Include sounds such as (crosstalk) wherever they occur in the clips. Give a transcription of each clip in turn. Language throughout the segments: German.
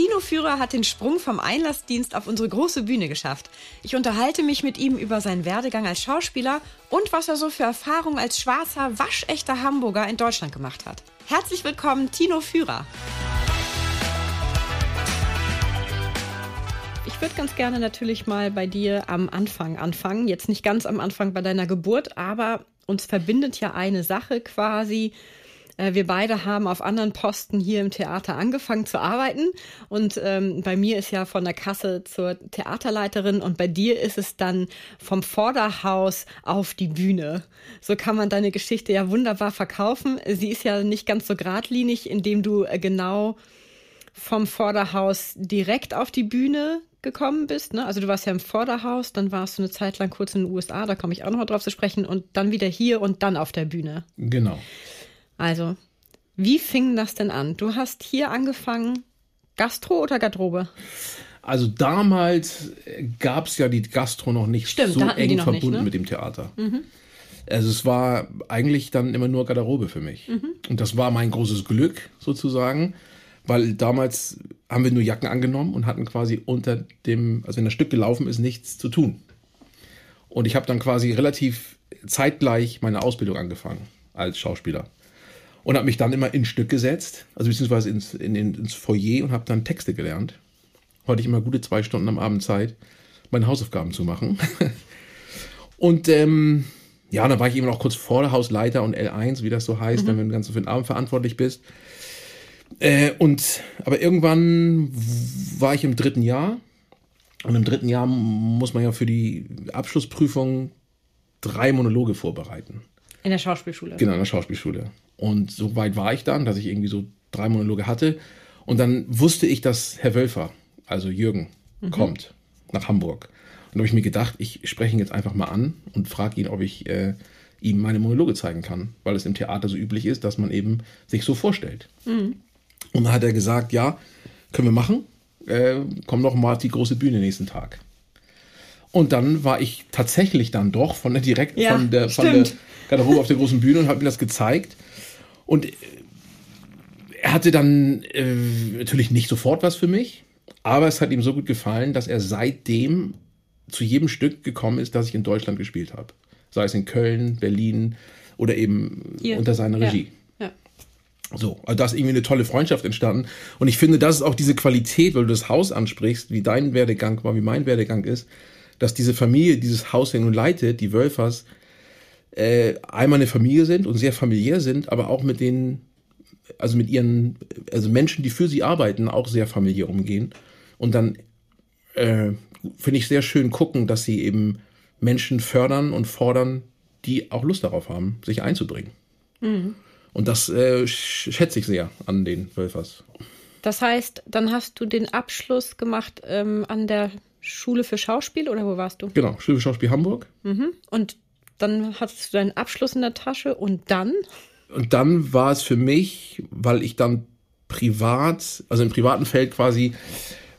Tino Führer hat den Sprung vom Einlassdienst auf unsere große Bühne geschafft. Ich unterhalte mich mit ihm über seinen Werdegang als Schauspieler und was er so für Erfahrungen als schwarzer, waschechter Hamburger in Deutschland gemacht hat. Herzlich willkommen, Tino Führer. Ich würde ganz gerne natürlich mal bei dir am Anfang anfangen. Jetzt nicht ganz am Anfang bei deiner Geburt, aber uns verbindet ja eine Sache quasi. Äh, wir beide haben auf anderen Posten hier im Theater angefangen zu arbeiten. Und ähm, bei mir ist ja von der Kasse zur Theaterleiterin und bei dir ist es dann vom Vorderhaus auf die Bühne. So kann man deine Geschichte ja wunderbar verkaufen. Sie ist ja nicht ganz so geradlinig, indem du äh, genau vom Vorderhaus direkt auf die Bühne gekommen bist. Ne? Also du warst ja im Vorderhaus, dann warst du eine Zeit lang kurz in den USA, da komme ich auch noch mal drauf zu sprechen, und dann wieder hier und dann auf der Bühne. Genau. Also, wie fing das denn an? Du hast hier angefangen, Gastro oder Garderobe? Also damals gab es ja die Gastro noch nicht Stimmt, so eng verbunden nicht, ne? mit dem Theater. Mhm. Also es war eigentlich dann immer nur Garderobe für mich. Mhm. Und das war mein großes Glück sozusagen, weil damals haben wir nur Jacken angenommen und hatten quasi unter dem, also wenn das Stück gelaufen ist, nichts zu tun. Und ich habe dann quasi relativ zeitgleich meine Ausbildung angefangen als Schauspieler und habe mich dann immer ins Stück gesetzt, also beziehungsweise ins, in, in, ins Foyer und habe dann Texte gelernt. Heute ich immer gute zwei Stunden am Abend Zeit, meine Hausaufgaben zu machen. (laughs) und ähm, ja, dann war ich eben auch kurz vor der Hausleiter und L1, wie das so heißt, wenn du den ganzen für den Abend verantwortlich bist. Äh, und aber irgendwann war ich im dritten Jahr und im dritten Jahr muss man ja für die Abschlussprüfung drei Monologe vorbereiten. In der Schauspielschule. Genau, in der Schauspielschule. Und so weit war ich dann, dass ich irgendwie so drei Monologe hatte. Und dann wusste ich, dass Herr Wölfer, also Jürgen, kommt nach Hamburg. Und da habe ich mir gedacht, ich spreche ihn jetzt einfach mal an und frage ihn, ob ich äh, ihm meine Monologe zeigen kann, weil es im Theater so üblich ist, dass man eben sich so vorstellt. Und dann hat er gesagt, ja, können wir machen. Äh, komm noch mal auf die große Bühne nächsten Tag. Und dann war ich tatsächlich dann doch von der direkt Ja, von der von der. Garderobe auf der großen Bühne und habe ihm das gezeigt. Und äh, er hatte dann äh, natürlich nicht sofort was für mich, aber es hat ihm so gut gefallen, dass er seitdem zu jedem Stück gekommen ist, das ich in Deutschland gespielt habe. Sei es in Köln, Berlin oder eben Hier. unter seiner. Regie. Ja. So, also da ist irgendwie eine tolle Freundschaft entstanden. Und ich finde, das ist auch diese Qualität, weil du das Haus ansprichst, wie dein Werdegang war, wie mein Werdegang ist, dass diese Familie, dieses Haus ja nun leitet, die Wölfers, äh, einmal eine Familie sind und sehr familiär sind, aber auch mit den, also mit ihren, also Menschen, die für sie arbeiten, auch sehr familiär umgehen. Und dann äh, finde ich sehr schön gucken, dass sie eben Menschen fördern und fordern, die auch Lust darauf haben, sich einzubringen. Und das äh, sch- schätze ich sehr an den Wölfers. Das heißt, dann hast du den Abschluss gemacht ähm, an der Schule für Schauspiel oder wo warst du? Genau, Schule für Schauspiel Hamburg. Und dann hattest du deinen Abschluss in der Tasche und dann? Und dann war es für mich, weil ich dann privat, also im privaten Feld quasi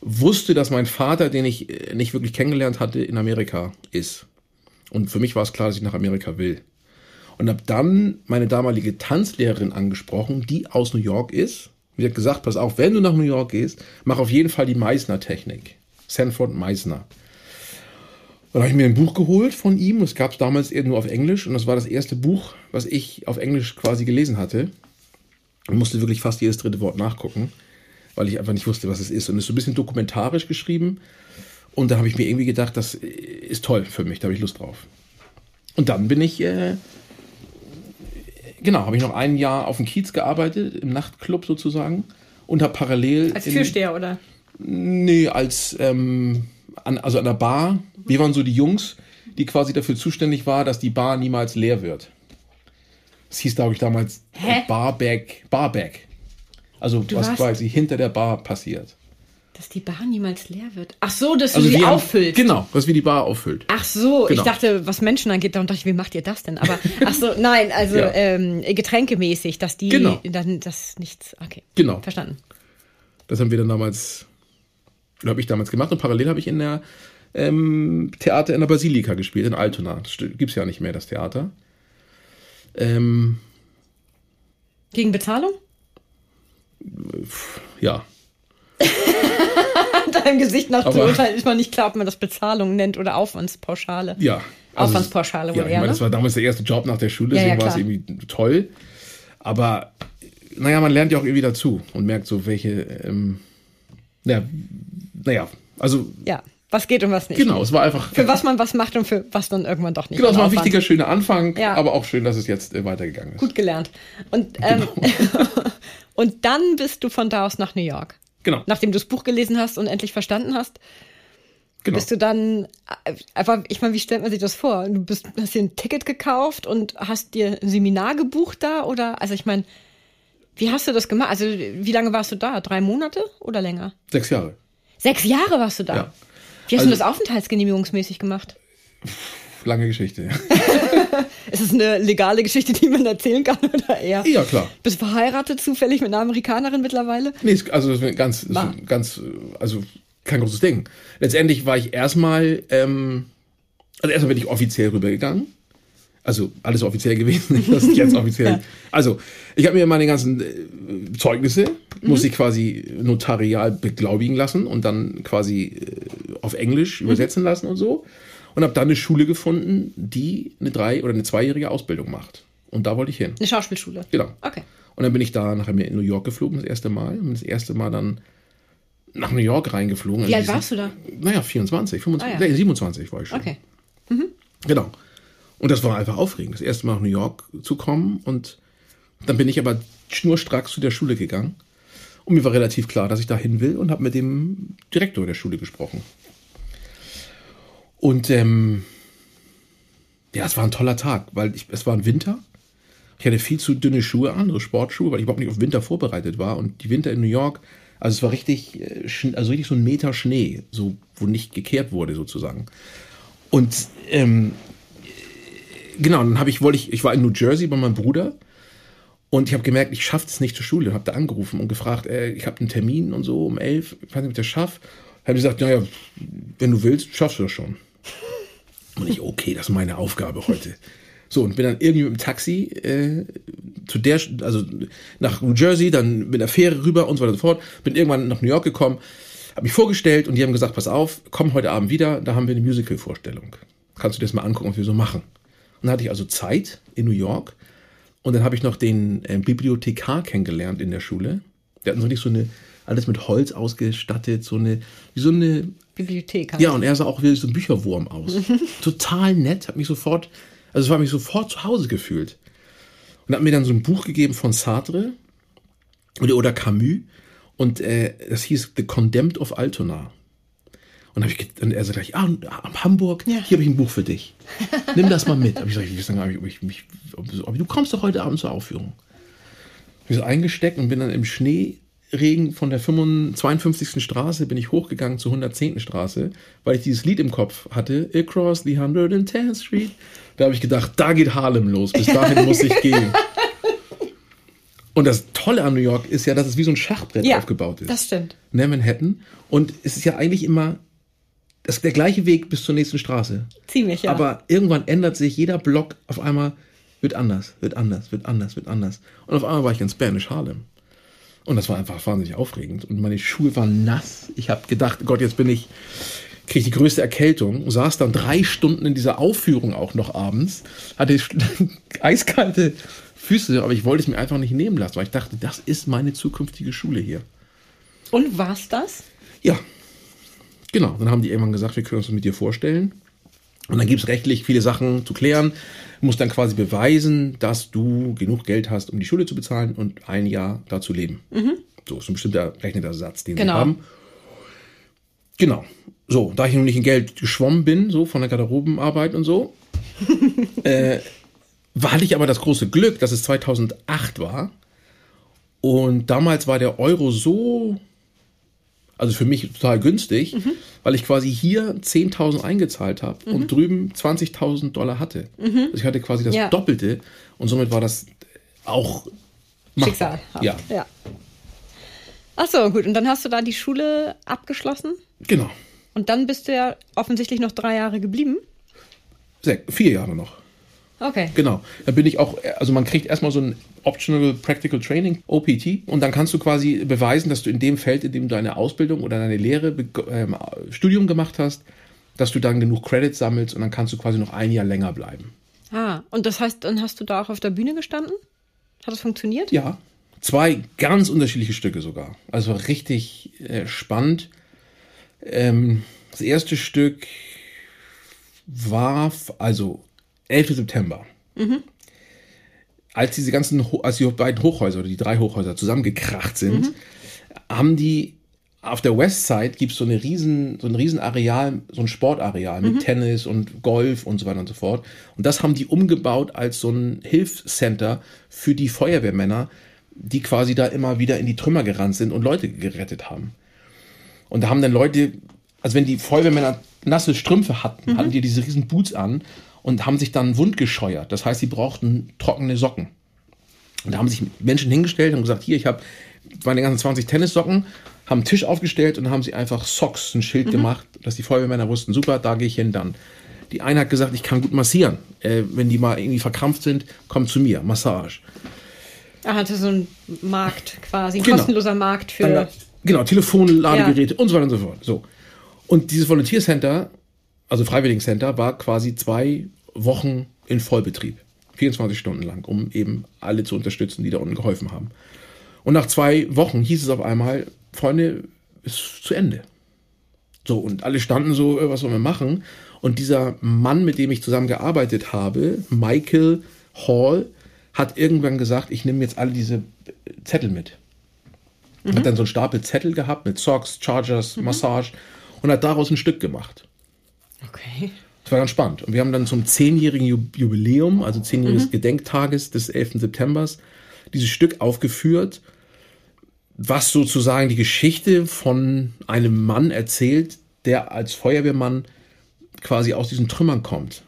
wusste, dass mein Vater, den ich äh, nicht wirklich kennengelernt hatte, in Amerika ist. Und für mich war es klar, dass ich nach Amerika will. Und habe dann meine damalige Tanzlehrerin angesprochen, die aus New York ist. Sie hat gesagt, pass auf, wenn du nach New York gehst, mach auf jeden Fall die Meissner-Technik. Sanford Meissner. Und dann habe ich mir ein Buch geholt von ihm. Das gab es damals eher nur auf Englisch. Und das war das erste Buch, was ich auf Englisch quasi gelesen hatte. Und musste wirklich fast jedes dritte Wort nachgucken, weil ich einfach nicht wusste, was es ist. Und es ist so ein bisschen dokumentarisch geschrieben. Und dann habe ich mir irgendwie gedacht, das ist toll für mich, da habe ich Lust drauf. Und dann bin ich, äh, genau, habe ich noch ein Jahr auf dem Kiez gearbeitet, im Nachtclub sozusagen. Und habe parallel. Als in- Türsteher, oder? Nee, als, ähm, an, also an der Bar. Wir waren so die Jungs, die quasi dafür zuständig war, dass die Bar niemals leer wird. Das hieß, glaube ich, damals Hä? Barback, Barback. Also was warst- quasi hinter der Bar passiert. Dass die Bar niemals leer wird. Ach so, dass Also du sie haben- auffüllst. Genau, dass wir die Bar auffüllt. Ach so, Genau. ich dachte, was Menschen angeht, darum dachte ich, wie macht ihr das denn? Aber (laughs) ach so, nein, also Ja. ähm, getränkemäßig, dass die Genau. dann das nichts. Okay. Genau. Verstanden. Das haben wir dann damals, oder habe ich damals gemacht und parallel habe ich in der ähm, Theater in der Basilika gespielt, in Altona. Das gibt es ja nicht mehr, das Theater. Ähm, Gegen Bezahlung? ja, An (laughs) deinem Gesicht nach Aber- zu urteilen ist man nicht klar, ob man das Bezahlung nennt oder Aufwandspauschale. ja. Aufwandspauschale Ja, wohl ich eher, meine, ne? das war damals der erste Job nach der Schule, Ja, ja, deswegen war es irgendwie toll. Aber, naja, man lernt ja auch irgendwie dazu und merkt so, welche, ähm, ja, naja, also, Ja, was geht und was nicht. genau, es war einfach, Für was man was macht und für was dann irgendwann doch nicht. genau, es war ein Aufwand. wichtiger, schöner Anfang, Ja. aber auch schön, dass es jetzt äh, weitergegangen ist. Gut gelernt. Und, ähm, Genau. (laughs) und dann bist du von da aus nach New York. Genau, Nachdem du das Buch gelesen hast und endlich verstanden hast, genau. bist du dann äh, einfach, ich meine, wie stellt man sich das vor? Du bist, hast dir ein Ticket gekauft und hast dir ein Seminar gebucht da oder, also ich meine, wie hast du das gemacht? Also wie lange warst du da? Drei Monate oder länger? Sechs Jahre. Sechs Jahre warst du da. Ja. Wie hast Also- du das aufenthaltsgenehmigungsmäßig gemacht? Lange Geschichte. (laughs) Ist es eine legale Geschichte, die man erzählen kann oder eher? ja, klar. Bist verheiratet zufällig mit einer Amerikanerin mittlerweile? Nee, also das ist ganz, War. ganz, also kein großes Ding. Letztendlich war ich erstmal, ähm, also erstmal bin ich offiziell rübergegangen. Also alles offiziell gewesen, (laughs) dass ich jetzt offiziell. Ja. Also ich habe mir meine ganzen äh, Zeugnisse, muss ich quasi notarial beglaubigen lassen und dann quasi äh, auf Englisch übersetzen lassen und so. Und habe dann eine Schule gefunden, die eine drei- oder eine zweijährige Ausbildung macht. Und da wollte ich hin. Eine Schauspielschule. Genau. Okay. Und dann bin ich da nachher mir in New York geflogen, das erste Mal. Und das erste Mal dann nach New York reingeflogen. Wie In alt warst du da? Naja, 24, 25, Ah, ja. nee, 27 war ich schon. Okay. Genau. Und das war einfach aufregend, das erste Mal nach New York zu kommen. Und dann bin ich aber schnurstracks zu der Schule gegangen. Und mir war relativ klar, dass ich da hin will und habe mit dem Direktor der Schule gesprochen. Und ähm, ja, es war ein toller Tag, weil ich, es war ein Winter. Ich hatte viel zu dünne Schuhe an, so Sportschuhe, weil ich überhaupt nicht auf Winter vorbereitet war. Und die Winter in New York, also es war richtig, äh, also richtig so ein Meter Schnee, so wo nicht gekehrt wurde sozusagen. Und ähm, genau, dann habe ich, wollte ich, ich war in New Jersey bei meinem Bruder und ich habe gemerkt, ich schaffe es nicht zur Schule. Habe da angerufen und gefragt, äh, ich habe einen Termin und so um elf, ich weiß nicht, ob ich das schaffe. Habe gesagt, naja, wenn du willst, schaffst du das schon. Und ich, okay, das ist meine Aufgabe heute. So, und bin dann irgendwie mit dem Taxi äh, zu der, also nach New Jersey, dann mit der Fähre rüber und so weiter und so fort. Bin irgendwann nach New York gekommen, habe mich vorgestellt und die haben gesagt, pass auf, komm heute Abend wieder, da haben wir eine Musical-Vorstellung. Kannst du dir das mal angucken, was wir so machen. Dann hatte ich also Zeit in New York und dann habe ich noch den äh, Bibliothekar kennengelernt in der Schule. Der hat so richtig so eine, alles mit Holz ausgestattet, so eine, wie so eine Bibliothek. ja, und er sah auch wie so ein Bücherwurm aus. (laughs) Total nett, hat mich sofort, also es war mich sofort zu Hause gefühlt. Und hat mir dann so ein Buch gegeben von Sartre oder, oder Camus und äh, das hieß The Condemned of Altona. Und, ich, ge- und er sagte gleich, ah, am Hamburg, Ja. hier habe ich ein Buch für dich. Nimm das mal mit. Hab ich gesagt, ich weiß gar nicht, ob ich mich, ob, ob, du kommst doch heute Abend zur Aufführung. Ich so eingesteckt und bin dann im Schneeregen von der 55, 52. Straße bin ich hochgegangen zur 110. Straße, weil ich dieses Lied im Kopf hatte, Across the 110th Street. Da habe ich gedacht, da geht Harlem los, bis (laughs) dahin muss ich gehen. Und das Tolle an New York ist ja, dass es wie so ein Schachbrett ja, aufgebaut ist das stimmt. ne, Manhattan. Und es ist ja eigentlich immer das, der gleiche Weg bis zur nächsten Straße. Ziemlich, ja. Aber irgendwann ändert sich jeder Block auf einmal, wird anders, wird anders, wird anders, wird anders. Und auf einmal war ich in Spanish Harlem. Und das war einfach wahnsinnig aufregend. Und meine Schuhe waren nass. Ich habe gedacht, Gott, jetzt bin ich, kriege ich die größte Erkältung. Und saß dann drei Stunden in dieser Aufführung auch noch abends. Hatte (laughs) eiskalte Füße, aber ich wollte es mir einfach nicht nehmen lassen, weil ich dachte, das ist meine zukünftige Schule hier. Und war's das? Ja, genau. Dann haben die irgendwann gesagt, wir können uns das mit dir vorstellen. Und dann gibt es rechtlich viele Sachen zu klären. Du musst dann quasi beweisen, dass du genug Geld hast, um die Schule zu bezahlen und ein Jahr da zu leben. So ist ein bestimmter rechneter Satz, den Genau. sie haben. Genau. So, da ich noch nicht in Geld geschwommen bin, so von der Garderobenarbeit und so, (laughs) äh, hatte ich aber das große Glück, dass es 2008 war. Und damals war der Euro so Also für mich total günstig, mhm. weil ich quasi hier 10.000 eingezahlt habe mhm. und drüben 20.000 Dollar hatte. Mhm. Also ich hatte quasi das ja. Doppelte und somit war das auch machbar. Schicksal. Ja. ja. Ach so, gut. Und dann hast du da die Schule abgeschlossen? Genau. Und dann bist du ja offensichtlich noch drei Jahre geblieben? Sech, vier Jahre noch. Okay. Genau. Da bin ich auch, also man kriegt erstmal so ein Optional Practical Training, OPT, und dann kannst du quasi beweisen, dass du in dem Feld, in dem du deine Ausbildung oder deine Lehre, ähm, Studium gemacht hast, dass du dann genug Credits sammelst und dann kannst du quasi noch ein Jahr länger bleiben. Ah, und das heißt, dann hast du da auch auf der Bühne gestanden? Hat das funktioniert? Ja. Zwei ganz unterschiedliche Stücke sogar. Also richtig äh, spannend. Ähm, das erste Stück war also 11. September. Mhm. Als diese ganzen, als die beiden Hochhäuser oder die drei Hochhäuser zusammengekracht sind, mhm. haben die auf der Westside gibt es so eine riesen, so ein riesen Areal, so ein Sportareal mit mhm. Tennis und Golf und so weiter und so fort. Und das haben die umgebaut als so ein Hilfscenter für die Feuerwehrmänner, die quasi da immer wieder in die Trümmer gerannt sind und Leute gerettet haben. Und da haben dann Leute, also wenn die Feuerwehrmänner nasse Strümpfe hatten, mhm. hatten die diese riesen Boots an und haben sich dann wundgescheuert. Das heißt, sie brauchten trockene Socken. Und da haben sich Menschen hingestellt und gesagt, hier, ich habe meine ganzen 20 Tennissocken, haben einen Tisch aufgestellt und haben sie einfach Socks, ein Schild mhm. gemacht, dass die Feuerwehrmänner wussten, super, da gehe ich hin dann. Die eine hat gesagt, ich kann gut massieren. Äh, wenn die mal irgendwie verkrampft sind, komm zu mir, Massage. Er hatte so einen Markt quasi, ein genau. kostenloser Markt für. Dann, genau, Telefonladegeräte ja. und so weiter und so fort. So. Und dieses Volunteer Center also Freiwilligen Center, war quasi zwei Wochen in Vollbetrieb. 24 Stunden lang, um eben alle zu unterstützen, die da unten geholfen haben. Und nach zwei Wochen hieß es auf einmal, Freunde, ist zu Ende. So, und alle standen so, äh, was sollen wir machen? Und dieser Mann, mit dem ich zusammen gearbeitet habe, Michael Hall, hat irgendwann gesagt, ich nehme jetzt alle diese Zettel mit. Mhm. Hat dann so einen Stapel Zettel gehabt mit Socks, Chargers, mhm. Massage und hat daraus ein Stück gemacht. Okay. Das war ganz spannend. Und wir haben dann zum zehnjährigen Jubiläum, also zehnjähriges mhm. Gedenktages des 11. September, dieses Stück aufgeführt, was sozusagen die Geschichte von einem Mann erzählt, der als Feuerwehrmann quasi aus diesen Trümmern kommt.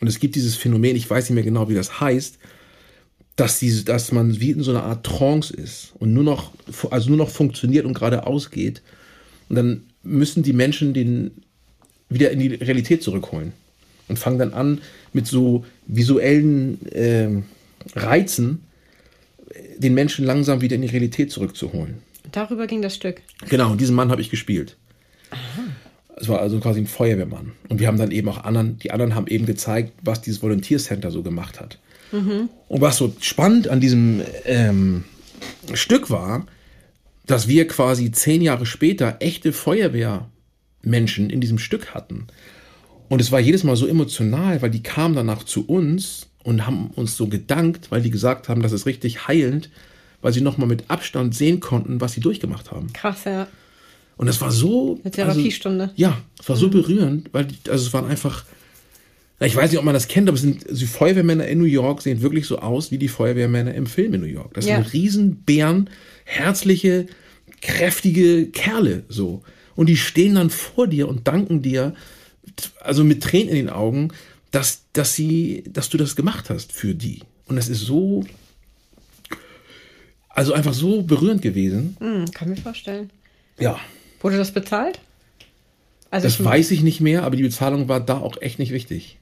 Und es gibt dieses Phänomen, ich weiß nicht mehr genau, wie das heißt, dass, diese, dass man wie in so einer Art Trance ist und nur noch, also nur noch funktioniert und geradeaus geht. Und dann müssen die Menschen den wieder in die Realität zurückholen. Und fangen dann an, mit so visuellen äh, Reizen den Menschen langsam wieder in die Realität zurückzuholen. Darüber ging das Stück. Genau, und diesen Mann habe ich gespielt. Es war also quasi ein Feuerwehrmann. Und wir haben dann eben auch anderen, die anderen haben eben gezeigt, was dieses Volunteer-Center so gemacht hat. Mhm. Und was so spannend an diesem ähm, Stück war, dass wir quasi zehn Jahre später echte Feuerwehr Menschen in diesem Stück hatten. Und es war jedes Mal so emotional, weil die kamen danach zu uns und haben uns so gedankt, weil die gesagt haben, das ist richtig heilend, weil sie nochmal mit Abstand sehen konnten, was sie durchgemacht haben. Krass, ja. Und das war so. Eine Therapiestunde. Also, ja, es war mhm. so berührend, weil die, also es waren einfach. Ich weiß nicht, ob man das kennt, aber es sind, die Feuerwehrmänner in New York sehen wirklich so aus wie die Feuerwehrmänner im Film in New York. Das ja. sind Riesenbären, herzliche, kräftige Kerle, so. Und die stehen dann vor dir und danken dir, also mit Tränen in den Augen, dass, dass sie, dass du das gemacht hast für die. Und das ist so, also einfach so berührend gewesen. Mm, kann mir vorstellen. Ja. Wurde das bezahlt? Also das weiß ich nicht mehr, aber die Bezahlung war da auch echt nicht wichtig.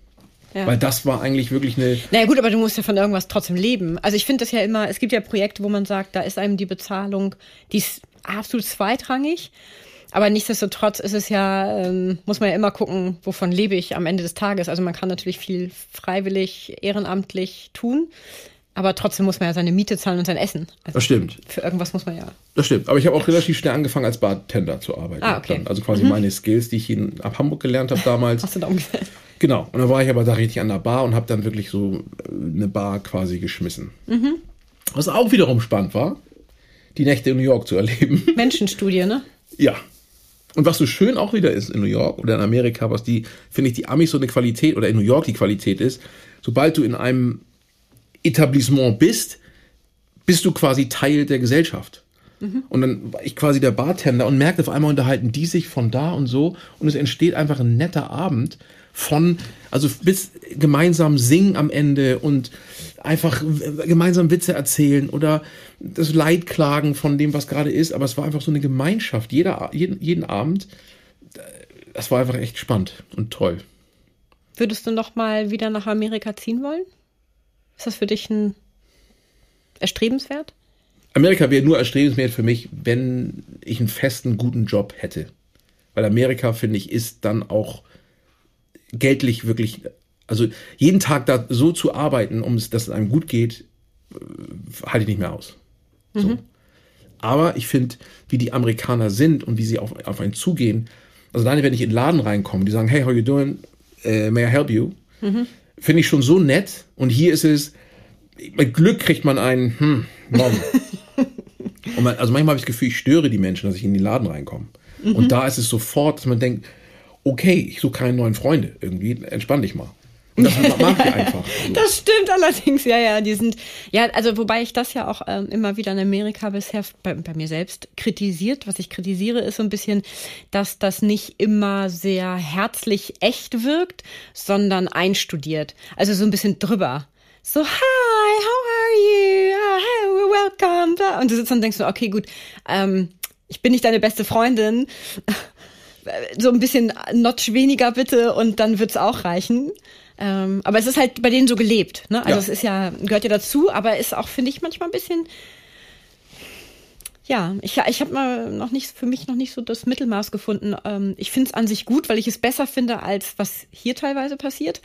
Ja. Weil das war eigentlich wirklich eine. Naja, gut, aber du musst ja von irgendwas trotzdem leben. Also ich finde das ja immer, es gibt ja Projekte, wo man sagt, da ist einem die Bezahlung, die ist absolut zweitrangig. Aber nichtsdestotrotz ist es ja, ähm, muss man ja immer gucken, wovon lebe ich am Ende des Tages. Also man kann natürlich viel freiwillig, ehrenamtlich tun. Aber trotzdem muss man ja seine Miete zahlen und sein Essen. Also das stimmt. Für irgendwas muss man ja. Das stimmt. Aber ich habe auch relativ schnell angefangen, als Bartender zu arbeiten. Ah, okay. Dann. Also quasi mhm. meine Skills, die ich in, ab Hamburg gelernt habe damals. Hast du da umgesetzt? Genau. Und dann war ich aber da richtig an der Bar und habe dann wirklich so äh, eine Bar quasi geschmissen. Mhm. Was auch wiederum spannend war, die Nächte in New York zu erleben. Menschenstudie, ne? Ja, und was so schön auch wieder ist in New York oder in Amerika, was die, finde ich, die Amis so eine Qualität oder in New York die Qualität ist, sobald du in einem Etablissement bist, bist du quasi Teil der Gesellschaft. Mhm. Und dann war ich quasi der Bartender und merkte auf einmal unterhalten die sich von da und so und es entsteht einfach ein netter Abend von, also bis gemeinsam singen am Ende und einfach gemeinsam Witze erzählen oder das Leid klagen von dem, was gerade ist. Aber es war einfach so eine Gemeinschaft, jeder, jeden, jeden Abend. Das war einfach echt spannend und toll. Würdest du noch mal wieder nach Amerika ziehen wollen? Ist das für dich ein erstrebenswert? Amerika wäre nur erstrebenswert für mich, wenn ich einen festen, guten Job hätte. Weil Amerika, finde ich, ist dann auch geldlich wirklich, also jeden Tag da so zu arbeiten, um es, dass es einem gut geht, äh, halte ich nicht mehr aus. Mhm. So. Aber ich finde, wie die Amerikaner sind und wie sie auf, auf einen zugehen, also alleine wenn ich in den Laden reinkomme, die sagen, hey, how you doing? Uh, may I help you? Mhm. Finde ich schon so nett. Und hier ist es, mit Glück kriegt man einen, hm, Mom. (laughs) man, also manchmal habe ich das Gefühl, ich störe die Menschen, dass ich in den Laden reinkomme. Mhm. Und da ist es sofort, dass man denkt, okay, ich suche keine neuen Freunde. Irgendwie entspann dich mal. Und das mag ich einfach. (laughs) Das stimmt allerdings, ja, ja. Die sind, ja, also wobei ich das ja auch ähm, immer wieder in Amerika bisher bei, bei, mir selbst kritisiert. Was ich kritisiere, ist so ein bisschen, dass das nicht immer sehr herzlich echt wirkt, sondern einstudiert. Also so ein bisschen drüber. So, hi, how are you? Oh, hey, welcome. Und du sitzt und denkst so, okay, gut, ähm, ich bin nicht deine beste Freundin so ein bisschen Notch weniger bitte und dann wird's auch reichen. Ähm, aber es ist halt bei denen so gelebt. Ne? Also ja. es ist ja, gehört ja dazu, aber ist auch, finde ich, manchmal ein bisschen. Ja, ich, ich habe mal noch nicht, für mich noch nicht so das Mittelmaß gefunden. Ähm, ich finde es an sich gut, weil ich es besser finde, als was hier teilweise passiert,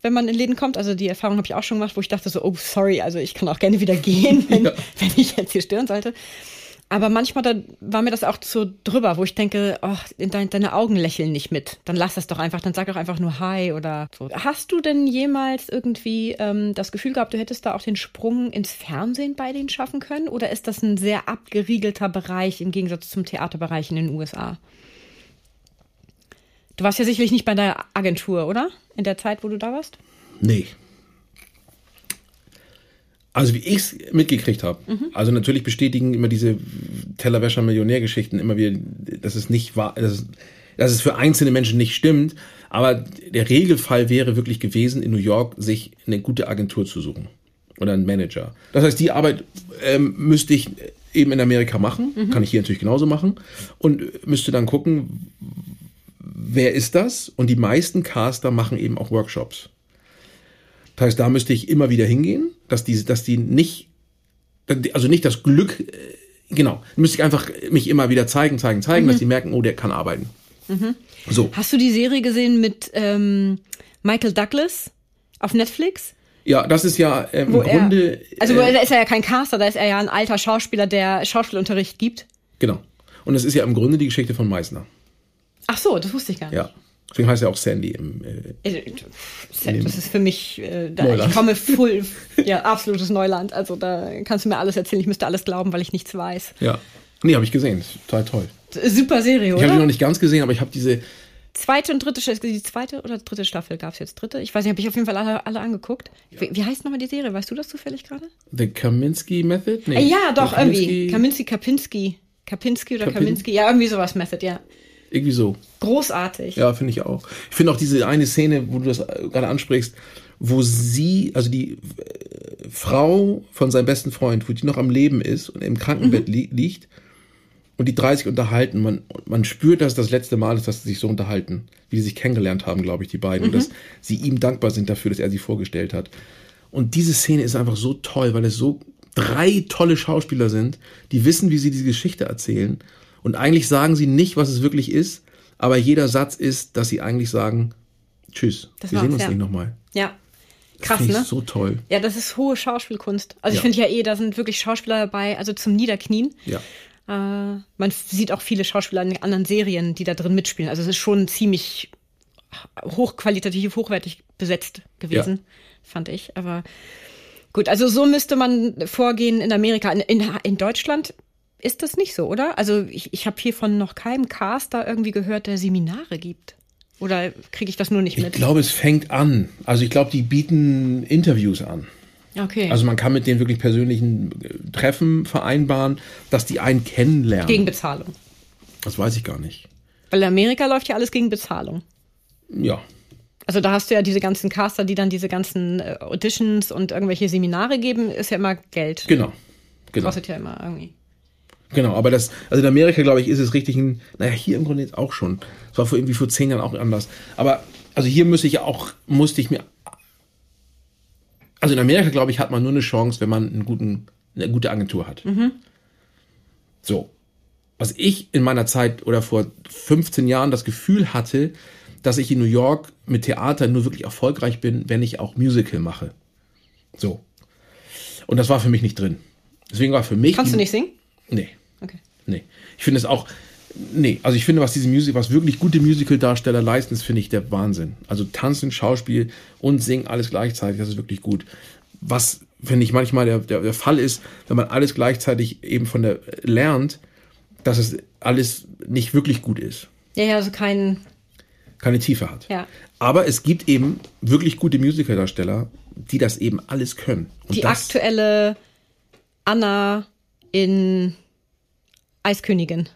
wenn man in Läden kommt. Also die Erfahrung habe ich auch schon gemacht, wo ich dachte so, oh, sorry, also ich kann auch gerne wieder gehen, (laughs) wenn, ja. wenn ich jetzt hier stören sollte. Aber manchmal da war mir das auch zu drüber, wo ich denke, oh, dein, deine Augen lächeln nicht mit. Dann lass das doch einfach, dann sag doch einfach nur Hi oder so. Hast du denn jemals irgendwie ähm, das Gefühl gehabt, du hättest da auch den Sprung ins Fernsehen bei denen schaffen können? Oder ist das ein sehr abgeriegelter Bereich im Gegensatz zum Theaterbereich in den USA? Du warst ja sicherlich nicht bei der Agentur, oder? In der Zeit, wo du da warst? Nee, also wie ich es mitgekriegt habe. Mhm. Also natürlich bestätigen immer diese Tellerwäscher Millionärgeschichten immer wieder, dass es nicht wahr, dass es, dass es für einzelne Menschen nicht stimmt. Aber der Regelfall wäre wirklich gewesen, in New York sich eine gute Agentur zu suchen oder einen Manager. Das heißt, die Arbeit ähm, müsste ich eben in Amerika machen, mhm. kann ich hier natürlich genauso machen und müsste dann gucken, wer ist das? Und die meisten Caster machen eben auch Workshops. Das heißt, da müsste ich immer wieder hingehen, dass die, dass die nicht, also nicht das Glück, äh, genau, müsste ich einfach mich immer wieder zeigen, zeigen, zeigen, mhm. dass die merken, oh, der kann arbeiten. Mhm. So. Hast du die Serie gesehen mit ähm, Michael Douglas auf Netflix? Ja, das ist ja ähm, im Grunde. Er, also äh, da ist er ja kein Caster, da ist er ja ein alter Schauspieler, der Schauspielunterricht gibt. Genau. Und das ist ja im Grunde die Geschichte von Meissner. Ach so, das wusste ich gar nicht. Ja. Deswegen heißt er auch Sandy im. Äh, äh das ist für mich, äh, da, ich komme full, (laughs) ja, absolutes Neuland. Also da kannst du mir alles erzählen. Ich müsste alles glauben, weil ich nichts weiß. Ja. Nee, habe ich gesehen. Total toll. Super Serie, oder? Ich habe die noch nicht ganz gesehen, aber ich habe diese. Zweite und dritte Staffel, die zweite oder dritte Staffel gab es jetzt dritte? Ich weiß nicht, habe ich auf jeden Fall alle, alle angeguckt. Wie, wie heißt nochmal die Serie? Weißt du das zufällig gerade? The Kaminsky Method? Nee. Äh, ja, doch, irgendwie. Kaminsky, Kapinski. Kapinski oder Kapin Kaminski? Ja, irgendwie sowas Method, ja. Irgendwie so. Großartig. Ja, finde ich auch. Ich finde auch diese eine Szene, wo du das gerade ansprichst, wo sie, also die äh, Frau von seinem besten Freund, wo die noch am Leben ist und im Krankenbett mhm. li liegt und die 30 unterhalten. Man, man spürt, dass es das letzte Mal ist, dass sie sich so unterhalten, wie sie sich kennengelernt haben, glaube ich, die beiden. Mhm. Und dass sie ihm dankbar sind dafür, dass er sie vorgestellt hat. Und diese Szene ist einfach so toll, weil es so drei tolle Schauspieler sind, die wissen, wie sie diese Geschichte erzählen und eigentlich sagen sie nicht, was es wirklich ist, aber jeder Satz ist, dass sie eigentlich sagen, tschüss, das wir sehen uns ja. nicht nochmal. Ja. Krass, das ne? so toll. Ja, das ist hohe Schauspielkunst. Also ja. ich finde ja eh, da sind wirklich Schauspieler dabei, also zum Niederknien. Ja. Äh, man sieht auch viele Schauspieler in anderen Serien, die da drin mitspielen. Also es ist schon ziemlich hochqualitativ, hochwertig besetzt gewesen, ja. fand ich. Aber gut, also so müsste man vorgehen in Amerika. In, in, in Deutschland ist das nicht so, oder? Also ich, ich habe hier von noch keinem Caster irgendwie gehört, der Seminare gibt. Oder kriege ich das nur nicht mit? Ich glaube, es fängt an. Also ich glaube, die bieten Interviews an. Okay. Also man kann mit denen wirklich persönlichen äh, Treffen vereinbaren, dass die einen kennenlernen. Gegen Bezahlung. das weiß ich gar nicht. Weil in Amerika läuft ja alles gegen Bezahlung. Ja. Also da hast du ja diese ganzen Caster, die dann diese ganzen äh, Auditions und irgendwelche Seminare geben, ist ja immer Geld. Genau. Genau. Kostet ja immer irgendwie. Genau, aber das, also in Amerika, glaube ich, ist es richtig ein, naja, hier im Grunde jetzt auch schon. Das war vor irgendwie vor zehn Jahren auch anders. Aber, also hier müsste ich auch, musste ich mir, also in Amerika, glaube ich, hat man nur eine Chance, wenn man einen guten, eine gute Agentur hat. So. Was ich in meiner Zeit oder vor 15 Jahren das Gefühl hatte, dass ich in New York mit Theater nur wirklich erfolgreich bin, wenn ich auch Musical mache. So. Und das war für mich nicht drin. Deswegen war für mich. Kannst du nicht singen? Nee. Okay. Nee. Ich finde es auch. Nee, also ich finde, was diese Music, was wirklich gute Musical-Darsteller leisten, ist, finde ich, der Wahnsinn. Also tanzen, Schauspiel und singen alles gleichzeitig, das ist wirklich gut. Was, finde ich, manchmal der, der, der Fall ist, wenn man alles gleichzeitig eben von der lernt, dass es alles nicht wirklich gut ist, Ja, ja, also kein. keine Tiefe hat. Ja. Aber es gibt eben wirklich gute Musical-Darsteller, die das eben alles können. Und Die aktuelle Anna in Eiskönigin.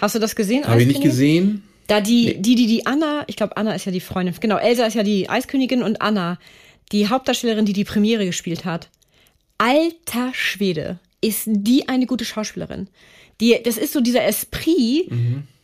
Hast du das gesehen? habe ich nicht gesehen. Da die, die, die, die Anna, ich glaube, Anna ist ja die Freundin. Genau, Elsa ist ja die Eiskönigin und Anna, die Hauptdarstellerin, die die Premiere gespielt hat. Alter Schwede, ist die eine gute Schauspielerin. Die, das ist so dieser Esprit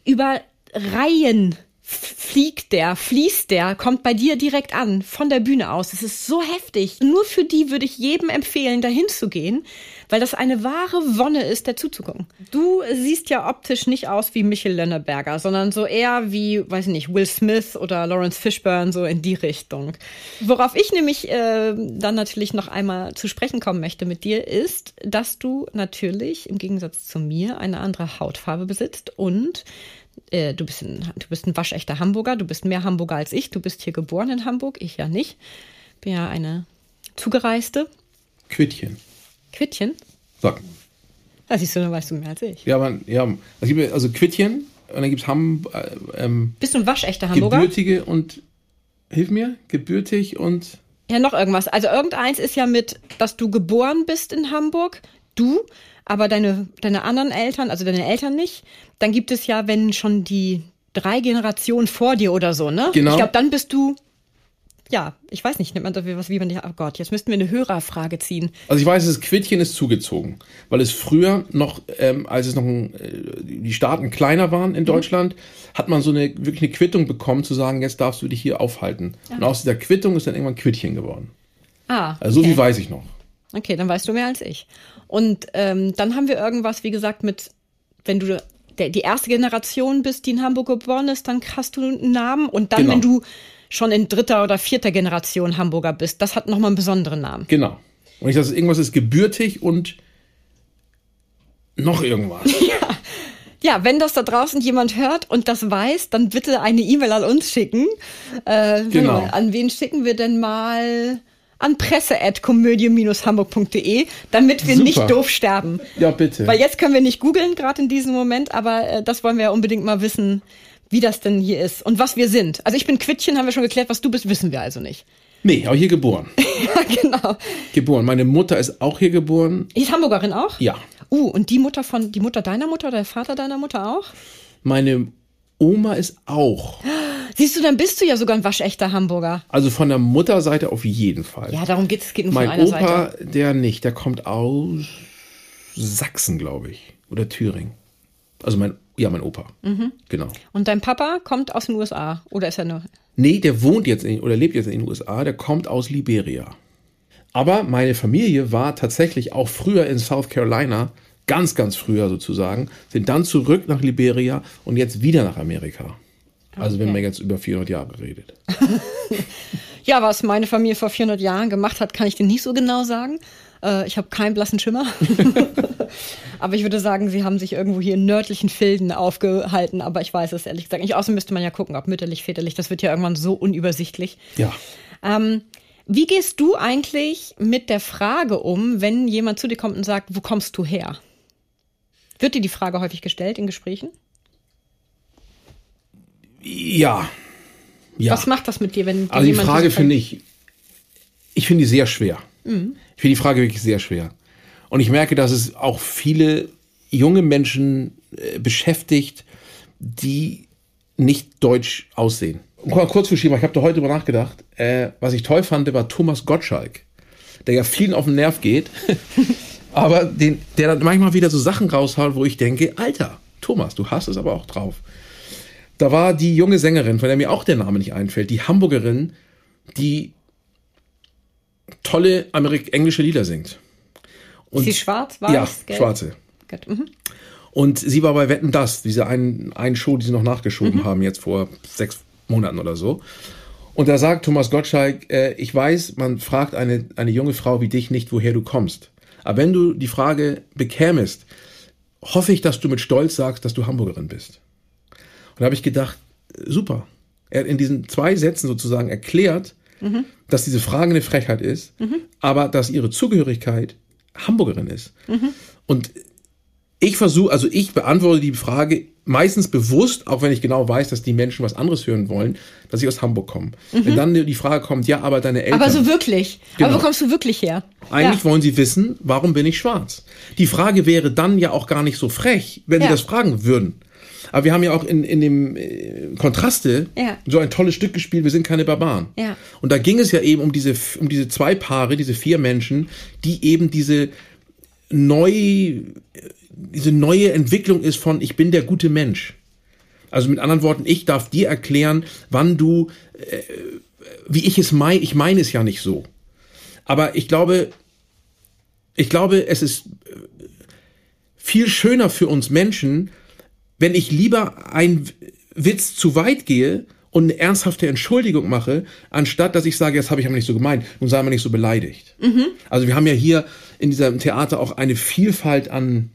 über Reihen fliegt der, fließt der, kommt bei dir direkt an, von der Bühne aus. Das ist so heftig. Nur für die würde ich jedem empfehlen, dahin zu gehen, weil das eine wahre Wonne ist, der zuzugucken. Du siehst ja optisch nicht aus wie Michel Lönneberger, sondern so eher wie, weiß ich nicht, Will Smith oder Lawrence Fishburne, so in die Richtung. Worauf ich nämlich äh, dann natürlich noch einmal zu sprechen kommen möchte mit dir, ist, dass du natürlich im Gegensatz zu mir eine andere Hautfarbe besitzt und äh, du, bist ein, du bist ein waschechter Hamburger, du bist mehr Hamburger als ich, du bist hier geboren in Hamburg, ich ja nicht. Bin ja eine Zugereiste. Quittchen. Quittchen. Sag. Da siehst du, dann weißt du mehr als ich. Ja, aber, ja, es gibt also Quittchen und dann gibt's Ham, äh, ähm, Bist du ein waschechter Hamburger? gebürtige und, hilf mir, gebürtig und, Ja, noch irgendwas. Also irgendeins ist ja mit, dass du geboren bist in Hamburg, du, aber deine, deine anderen Eltern, also deine Eltern nicht. Dann gibt es ja, wenn schon die drei Generationen vor dir oder so, ne? Genau. Ich glaube, dann bist du, ja, ich weiß nicht, nimmt man dafür was, wie man dich, oh Gott, jetzt müssten wir eine Hörerfrage ziehen. also ich weiß, das Quittchen ist zugezogen, weil es früher noch, ähm, als es noch ein, äh, die Staaten kleiner waren Mhm. in Deutschland, hat man so eine, wirklich eine Quittung bekommen, zu sagen, jetzt darfst du dich hier aufhalten. Und aus dieser Quittung ist dann irgendwann Quittchen geworden. Ah, Also so viel weiß ich noch. Okay, dann weißt du mehr als ich. Und ähm, dann haben wir irgendwas, wie gesagt, mit, wenn du der, die erste Generation bist, die in Hamburg geboren ist, dann hast du einen Namen. Und dann, Genau. wenn du schon in dritter oder vierter Generation Hamburger bist, das hat nochmal einen besonderen Namen. Genau. Und ich das irgendwas ist gebürtig und noch irgendwas. (laughs) Ja, wenn das da draußen jemand hört und das weiß, dann bitte eine E-Mail an uns schicken. Äh, Genau. mal, An wen schicken wir denn mal? An presse.komödie-hamburg.de, damit wir Super. nicht doof sterben. Ja, bitte. Weil jetzt können wir nicht googeln, gerade in diesem Moment, aber äh, das wollen wir ja unbedingt mal wissen, wie das denn hier ist und was wir sind. Also ich bin Quittchen, haben wir schon geklärt, was du bist, wissen wir also nicht. Nee, aber hier geboren. (laughs) ja, genau. Geboren. Meine Mutter ist auch hier geboren. Ist Hamburgerin auch? Ja. Uh, und die Mutter von, die Mutter deiner Mutter oder der Vater deiner Mutter auch? Meine Oma ist auch. Siehst du, dann bist du ja sogar ein waschechter Hamburger. Also von der Mutterseite auf jeden Fall. Ja, darum geht es, geht nur mein von einer Opa, Seite. der nicht, der kommt aus Sachsen, glaube ich. Oder Thüringen. Also mein, ja, mein Opa. Mhm. Genau. Und dein Papa kommt aus den USA. Oder ist er nur. Nee, der wohnt jetzt in, oder lebt jetzt in den USA, der kommt aus Liberia. Aber meine Familie war tatsächlich auch früher in South Carolina, ganz, ganz früher sozusagen, sind dann zurück nach Liberia und jetzt wieder nach Amerika. Also wenn Okay. man jetzt über 400 Jahre redet. (laughs) Ja, was meine Familie vor 400 Jahren gemacht hat, kann ich dir nicht so genau sagen. Äh, ich habe keinen blassen Schimmer. (laughs) aber ich würde sagen, sie haben sich irgendwo hier in nördlichen Filden aufgehalten. Aber ich weiß es ehrlich gesagt nicht. Außerdem müsste man ja gucken, ob mütterlich, väterlich. Das wird ja irgendwann so unübersichtlich. Ja. Ähm, wie gehst du eigentlich mit der Frage um, wenn jemand zu dir kommt und sagt, wo kommst du her? Wird dir die Frage häufig gestellt in Gesprächen? Ja. Ja. Was macht das mit dir, wenn dir Also die Frage finde ich, ich finde die sehr schwer. Mhm. Ich finde die Frage wirklich sehr schwer. Und ich merke, dass es auch viele junge Menschen äh, beschäftigt, die nicht deutsch aussehen. Mal kurz für Schieber, ich habe da heute drüber nachgedacht. Äh, was ich toll fand, war Thomas Gottschalk, der ja vielen auf den Nerv geht, (laughs) aber den, der dann manchmal wieder so Sachen raushaut, wo ich denke, Alter, Thomas, du hast es aber auch drauf. Da war die junge Sängerin, von der mir auch der Name nicht einfällt, die Hamburgerin, die tolle Amerik englische Lieder singt. Und, ist sie schwarz, weiß, Ja, gelb? schwarze. Mhm. Und sie war bei Wetten Das, diese einen, einen Show, die sie noch nachgeschoben mhm. haben, jetzt vor sechs Monaten oder so. Und da sagt Thomas Gottschalk, äh, ich weiß, man fragt eine, eine junge Frau wie dich nicht, woher du kommst. Aber wenn du die Frage bekämest, hoffe ich, dass du mit Stolz sagst, dass du Hamburgerin bist. Und da habe ich gedacht, super. Er hat in diesen zwei Sätzen sozusagen erklärt, mhm. dass diese Frage eine Frechheit ist, mhm. aber dass ihre Zugehörigkeit Hamburgerin ist. Mhm. Und ich versuche, also ich beantworte die Frage meistens bewusst, auch wenn ich genau weiß, dass die Menschen was anderes hören wollen, dass ich aus Hamburg komme. Mhm. Wenn dann die Frage kommt, ja, aber deine Eltern. Aber so wirklich. Genau. Aber wo kommst du wirklich her? Eigentlich ja. wollen sie wissen, warum bin ich schwarz? Die Frage wäre dann ja auch gar nicht so frech, wenn ja. sie das fragen würden. Aber wir haben ja auch in, in dem äh, Kontraste ja. so ein tolles Stück gespielt, wir sind keine Barbaren. Ja. Und da ging es ja eben um diese, um diese zwei Paare, diese vier Menschen, die eben diese neu, diese neue Entwicklung ist von ich bin der gute Mensch. Also mit anderen Worten, ich darf dir erklären, wann du, äh, wie ich es meine, ich meine es ja nicht so. Aber ich glaube, ich glaube, es ist viel schöner für uns Menschen, wenn ich lieber ein Witz zu weit gehe und eine ernsthafte Entschuldigung mache, anstatt dass ich sage, das habe ich aber nicht so gemeint und sei mal nicht so beleidigt. Mhm. Also wir haben ja hier in diesem Theater auch eine Vielfalt an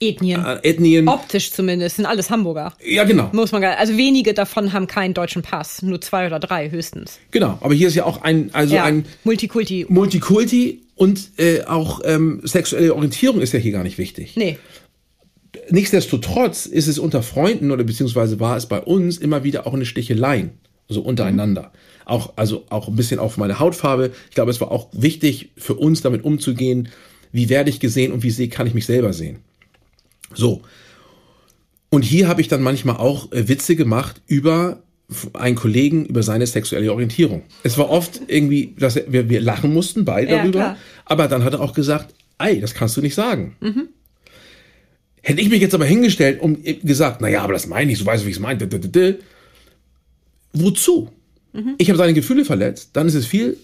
Ethnien. Äh, Ethnien. Optisch zumindest, sind alles Hamburger. Ja, genau. Muss man Also wenige davon haben keinen deutschen Pass, nur zwei oder drei höchstens. Genau, aber hier ist ja auch ein, also ja, ein Multikulti. Multikulti und äh, auch ähm, sexuelle Orientierung ist ja hier gar nicht wichtig. Nee. Nichtsdestotrotz ist es unter Freunden oder beziehungsweise war es bei uns immer wieder auch eine Sticheleien, so untereinander. Mhm. Auch, also auch ein bisschen auf meine Hautfarbe. Ich glaube, es war auch wichtig für uns damit umzugehen, wie werde ich gesehen und wie sehe, kann ich mich selber sehen. So. Und hier habe ich dann manchmal auch äh, Witze gemacht über einen Kollegen über seine sexuelle Orientierung. Es war oft irgendwie, dass wir, wir lachen mussten, beide ja, darüber. Klar. Aber dann hat er auch gesagt, ey, das kannst du nicht sagen. Mhm. Hätte ich mich jetzt aber hingestellt und gesagt, naja, aber das meine ich, so weiß ich, wie ich es meine. Wozu? Mhm. Ich habe seine Gefühle verletzt. Dann ist es viel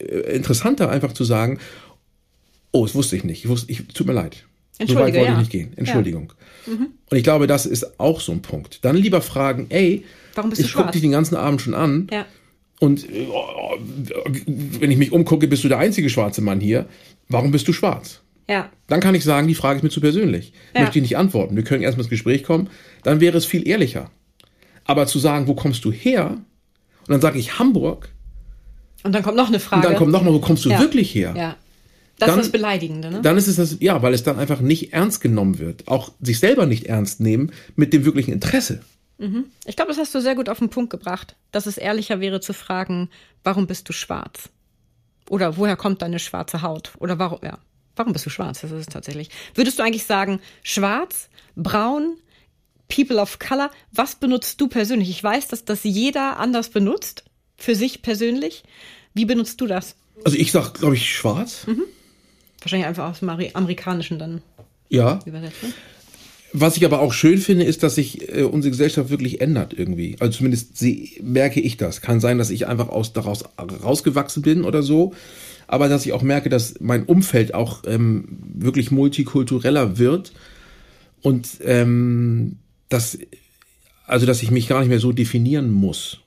äh, interessanter, einfach zu sagen, oh, das wusste ich nicht. Ich wusste, ich, tut mir leid. So weit wollte ja. ich nicht gehen. Entschuldigung. Ja. Mhm. Und ich glaube, das ist auch so ein Punkt. Dann lieber fragen, ey, ich gucke dich den ganzen Abend schon an. Ja. Und oh, wenn ich mich umgucke, bist du der einzige schwarze Mann hier. Warum bist du schwarz? Ja. Dann kann ich sagen, die Frage ist mir zu persönlich. Ja. Möchte ich nicht antworten. Wir können erstmal ins Gespräch kommen. Dann wäre es viel ehrlicher. Aber zu sagen, wo kommst du her? Und dann sage ich Hamburg. Und dann kommt noch eine Frage. Und dann kommt noch mal, wo kommst du ja. wirklich her? Ja. Das dann, ist das Beleidigende, ne? Dann ist es das, ja, weil es dann einfach nicht ernst genommen wird. Auch sich selber nicht ernst nehmen mit dem wirklichen Interesse. Mhm. Ich glaube, das hast du sehr gut auf den Punkt gebracht, dass es ehrlicher wäre zu fragen, warum bist du schwarz? Oder woher kommt deine schwarze Haut? Oder warum, ja, Warum bist du schwarz? Das ist es tatsächlich. Würdest du eigentlich sagen, schwarz, braun, People of Color? Was benutzt du persönlich? Ich weiß, dass das jeder anders benutzt, für sich persönlich. Wie benutzt du das? Also ich sag, glaube ich, schwarz. Mhm. Wahrscheinlich einfach aus dem Amerikanischen dann. Ja. Übersetzen. Was ich aber auch schön finde, ist, dass sich äh, unsere Gesellschaft wirklich ändert irgendwie. Also zumindest sie, merke ich das. Kann sein, dass ich einfach aus, daraus rausgewachsen bin oder so aber dass ich auch merke, dass mein Umfeld auch ähm, wirklich multikultureller wird und ähm, dass, also dass ich mich gar nicht mehr so definieren muss.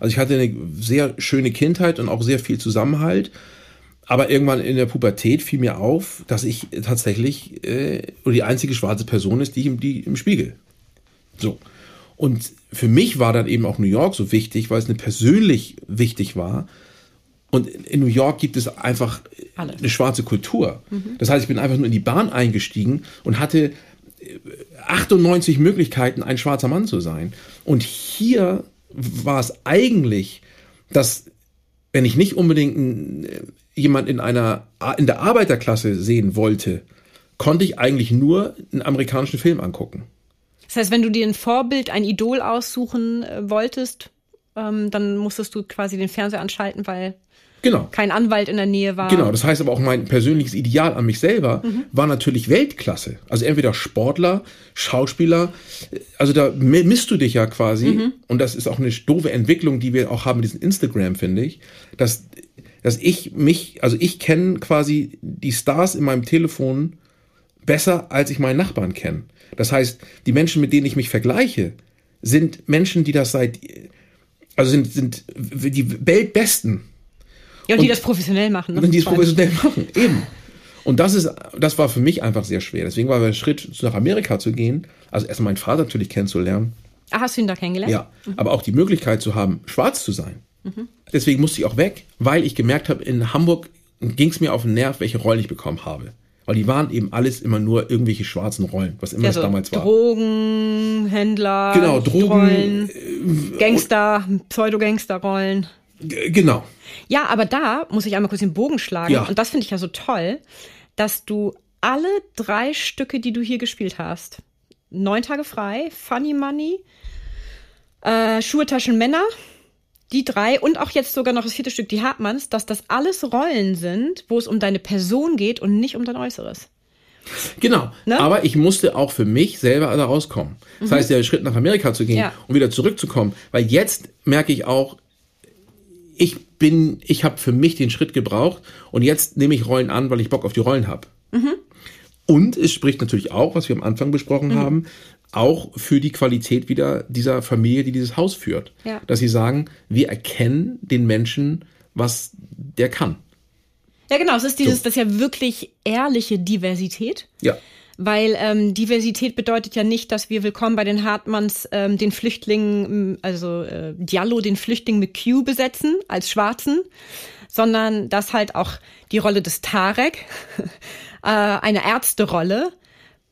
Also ich hatte eine sehr schöne Kindheit und auch sehr viel Zusammenhalt. Aber irgendwann in der Pubertät fiel mir auf, dass ich tatsächlich äh, die einzige schwarze Person ist, die, im, die im Spiegel. So. Und für mich war dann eben auch New York so wichtig, weil es mir persönlich wichtig war, und in New York gibt es einfach Alle. eine schwarze Kultur. Mhm. Das heißt, ich bin einfach nur in die Bahn eingestiegen und hatte 98 äh, Möglichkeiten, ein schwarzer Mann zu sein. Und hier war es eigentlich, dass, wenn ich nicht unbedingt ein, jemand in einer in der Arbeiterklasse sehen wollte, konnte ich eigentlich nur einen amerikanischen Film angucken. Das heißt, wenn du dir ein Vorbild, ein Idol aussuchen äh, wolltest, ähm, dann musstest du quasi den Fernseher anschalten, weil Genau. kein Anwalt in der Nähe war. Genau, das heißt aber auch mein persönliches Ideal an mich selber Mhm. war natürlich Weltklasse. Also entweder Sportler, Schauspieler, also da mi- misst du dich ja quasi Mhm. und das ist auch eine doofe Entwicklung, die wir auch haben mit diesem Instagram, finde ich, dass, dass ich mich, also ich kenne quasi die Stars in meinem Telefon besser, als ich meinen Nachbarn kenne. Das heißt, die Menschen, mit denen ich mich vergleiche, sind Menschen, die das seit, also sind, sind die Weltbesten. Ja, und die Und- das professionell machen. Ne? Wenn die es professionell machen, eben. Und das ist, das war für mich einfach sehr schwer. Deswegen war der Schritt, nach Amerika zu gehen, also erstmal meinen Vater natürlich kennenzulernen, Ah, hast du ihn da kennengelernt? ja, aber auch die Möglichkeit zu haben, schwarz zu sein. Deswegen musste ich auch weg, weil ich gemerkt habe, in Hamburg ging es mir auf den Nerv, welche Rollen ich bekommen habe. Weil die waren eben alles immer nur irgendwelche schwarzen Rollen, was immer Ja, das damals war. Drogenhändler, Genau, Drogen, Rollen, Gangster, Pseudo-Gangster-Rollen. G- Genau. Ja, aber da muss ich einmal kurz den Bogen schlagen. Ja. Und das finde ich ja so toll, dass du alle drei Stücke, die du hier gespielt hast, Neun Tage frei, Funny Money, äh, Schuhe, Taschen, Männer, die drei und auch jetzt sogar noch das vierte Stück, die Hartmanns, dass das alles Rollen sind, wo es um deine Person geht und nicht um dein Äußeres. Genau. Ne? Aber ich musste auch für mich selber da rauskommen. Das heißt, der Schritt nach Amerika zu gehen Ja. und wieder zurückzukommen, weil jetzt merke ich auch, ich bin, ich habe für mich den Schritt gebraucht und jetzt nehme ich Rollen an, weil ich Bock auf die Rollen habe. Und es spricht natürlich auch, was wir am Anfang besprochen haben, auch für die Qualität wieder dieser Familie, die dieses Haus führt. Ja. Dass sie sagen, wir erkennen den Menschen, was der kann. Ja, genau, es ist dieses, So. das ist ja wirklich ehrliche Diversität. Ja. Weil ähm, Diversität bedeutet ja nicht, dass wir willkommen bei den Hartmanns ähm, den Flüchtlingen, also äh, Diallo den Flüchtling mit Q besetzen als Schwarzen, sondern dass halt auch die Rolle des Tarek, (laughs) äh, eine Ärzterolle,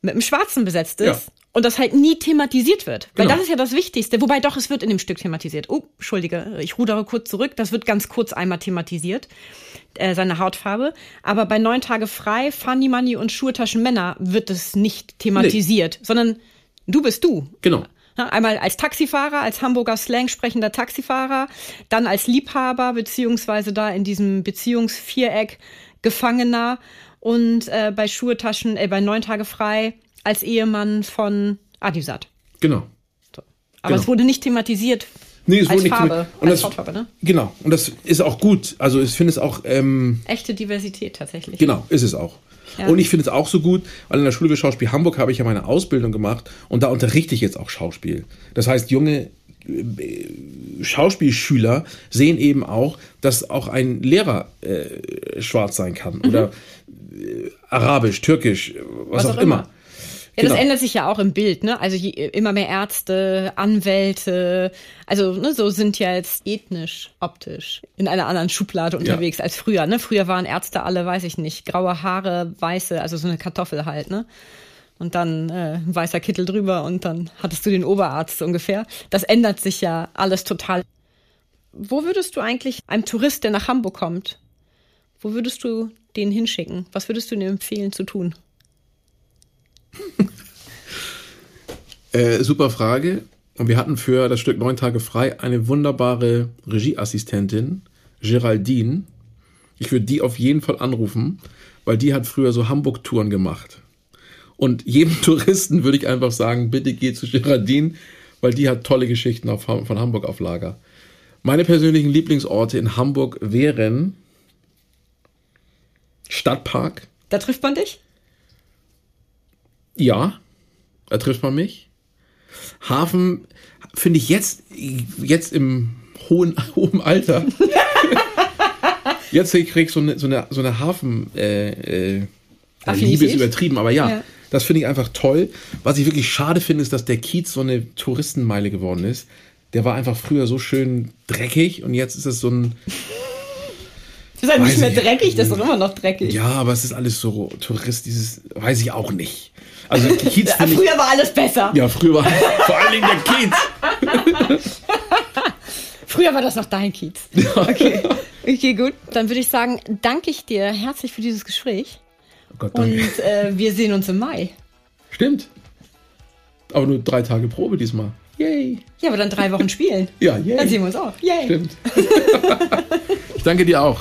mit einem Schwarzen besetzt ist. Ja. Und das halt nie thematisiert wird. Weil Genau. das ist ja das Wichtigste. Wobei doch, es wird in dem Stück thematisiert. Oh, Entschuldige, ich rudere kurz zurück. Das wird ganz kurz einmal thematisiert, äh, seine Hautfarbe. Aber bei Neun Tage frei, Funny Money und Schurtaschen Männer wird es nicht thematisiert, sondern du bist du. Genau. Einmal als Taxifahrer, als Hamburger Slang sprechender Taxifahrer, dann als Liebhaber, beziehungsweise da in diesem Beziehungsviereck Gefangener und äh, bei Schurtaschen, äh, bei Neun Tage frei als Ehemann von Adisat. Genau. Aber Genau. es wurde nicht thematisiert Nee, es als wurde nicht Farbe, und als das, Hautfarbe, ne? Genau. Und das ist auch gut. Also ich finde es auch, ähm, Echte Diversität tatsächlich. genau, ist es auch. Ja. Und ich finde es auch so gut, weil in der Schule für Schauspiel Hamburg habe ich ja meine Ausbildung gemacht und da unterrichte ich jetzt auch Schauspiel. Das heißt, junge äh, Schauspielschüler sehen eben auch, dass auch ein Lehrer äh, schwarz sein kann oder äh, arabisch, türkisch, was, auch, immer. Ja, das Genau. ändert sich ja auch im Bild, ne? Also je, immer mehr Ärzte, Anwälte, also ne, so sind ja jetzt ethnisch, optisch in einer anderen Schublade unterwegs als früher, ne? Früher waren Ärzte alle, weiß ich nicht, graue Haare, weiße, also so eine Kartoffel halt, ne? Und dann äh, ein weißer Kittel drüber und dann hattest du den Oberarzt so ungefähr. Das ändert sich ja alles total. Wo würdest du eigentlich einem Tourist, der nach Hamburg kommt, wo würdest du den hinschicken? Was würdest du ihm empfehlen zu tun? Äh, super Frage. Und wir hatten für das Stück Neun Tage frei eine wunderbare Regieassistentin, Geraldine. Ich würde die auf jeden Fall anrufen, weil die hat früher so Hamburg-Touren gemacht. Und jedem (laughs) Touristen würde ich einfach sagen, bitte geh zu Geraldine, weil die hat tolle Geschichten auf, von Hamburg auf Lager. Meine persönlichen Lieblingsorte in Hamburg wären Stadtpark. Da trifft man dich? Ja, da trifft man mich. Hafen finde ich jetzt, jetzt im hohen, (laughs) hohen Alter. (laughs) jetzt krieg ich so eine, so eine, so eine Hafen, äh, äh, Affinität? Liebe ist übertrieben, aber ja, Ja. das finde ich einfach toll. Was ich wirklich schade finde, ist, dass der Kiez so eine Touristenmeile geworden ist. Der war einfach früher so schön dreckig und jetzt ist es so ein, Das (laughs) ist halt nicht mehr dreckig, das ist doch immer noch dreckig. ja, aber es ist alles so Tourist, dieses, weiß ich auch nicht. Also Kiez Äh, finde ich, Früher war alles besser. ja, früher war (laughs) vor allen Dingen der Kiez. (laughs) Früher war das noch dein Kiez. Okay. Okay, gut. Dann würde ich sagen, danke ich dir herzlich für dieses Gespräch. Oh Gott, Und danke. äh, wir sehen uns im Mai. Stimmt. Aber nur drei Tage Probe diesmal. Yay. Ja, aber dann drei Wochen spielen. Ja, yay. Dann sehen wir uns auch. Yay. Stimmt. (laughs) ich danke dir auch.